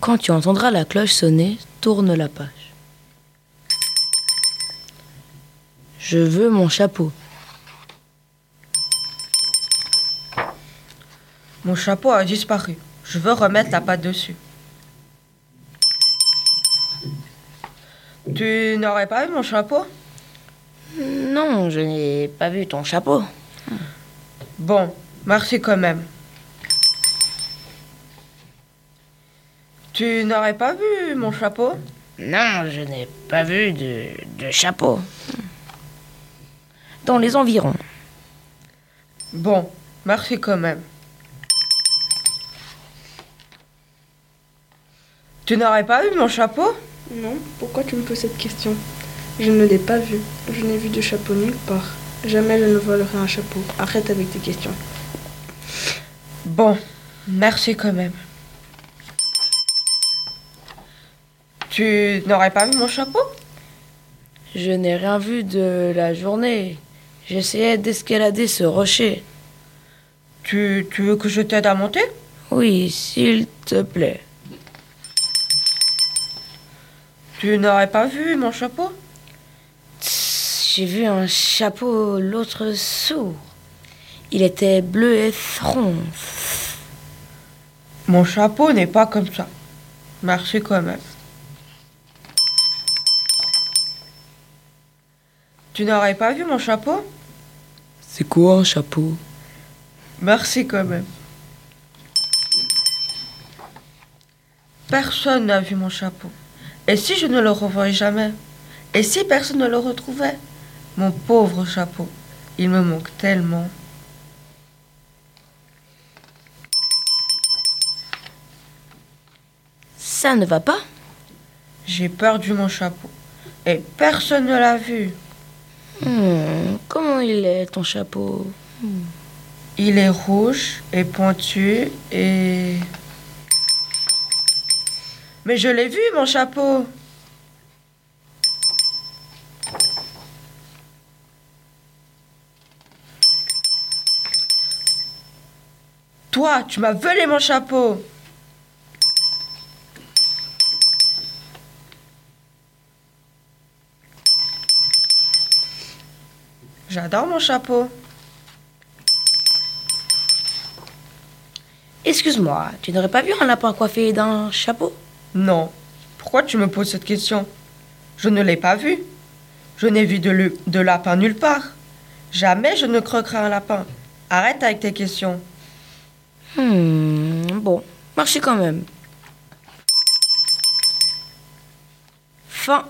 Quand tu entendras la cloche sonner, tourne la page. Je veux mon chapeau. Mon chapeau a disparu. Je veux remettre la pâte dessus. Tu n'aurais pas vu mon chapeau? Non, je n'ai pas vu ton chapeau. Bon, merci quand même. Tu n'aurais pas vu mon chapeau? Non, je n'ai pas vu de, de chapeau. Dans les environs. Bon, merci quand même. Tu n'aurais pas vu mon chapeau? Non, pourquoi tu me poses cette question? Je ne l'ai pas vu. Je n'ai vu de chapeau nulle part. Jamais je ne volerai un chapeau. Arrête avec tes questions. Bon, merci quand même. Tu n'aurais pas vu mon chapeau? Je n'ai rien vu de la journée. J'essayais d'escalader ce rocher. Tu, tu veux que je t'aide à monter? Oui, s'il te plaît. Tu n'aurais pas vu mon chapeau? J'ai vu un chapeau l'autre sourd. Il était bleu et rond. Mon chapeau n'est pas comme ça. Merci quand même. Tu n'aurais pas vu mon chapeau? C'est quoi un chapeau? Merci quand même. Personne n'a vu mon chapeau. Et si je ne le revoyais jamais? Et si personne ne le retrouvait? Mon pauvre chapeau, il me manque tellement. Ça ne va pas? J'ai perdu mon chapeau. Et personne ne l'a vu. Hmm, Comment il est ton chapeau? Il est rouge et pointu et... Mais je l'ai vu, mon chapeau. Toi, tu m'as volé mon chapeau. J'adore mon chapeau. Excuse-moi, tu n'aurais pas vu un lapin coiffé d'un chapeau? Non. Pourquoi tu me poses cette question? Je ne l'ai pas vu. Je n'ai vu de, le- de lapin nulle part. Jamais je ne croquerai un lapin. Arrête avec tes questions. Hmm, bon, merci quand même. Fin.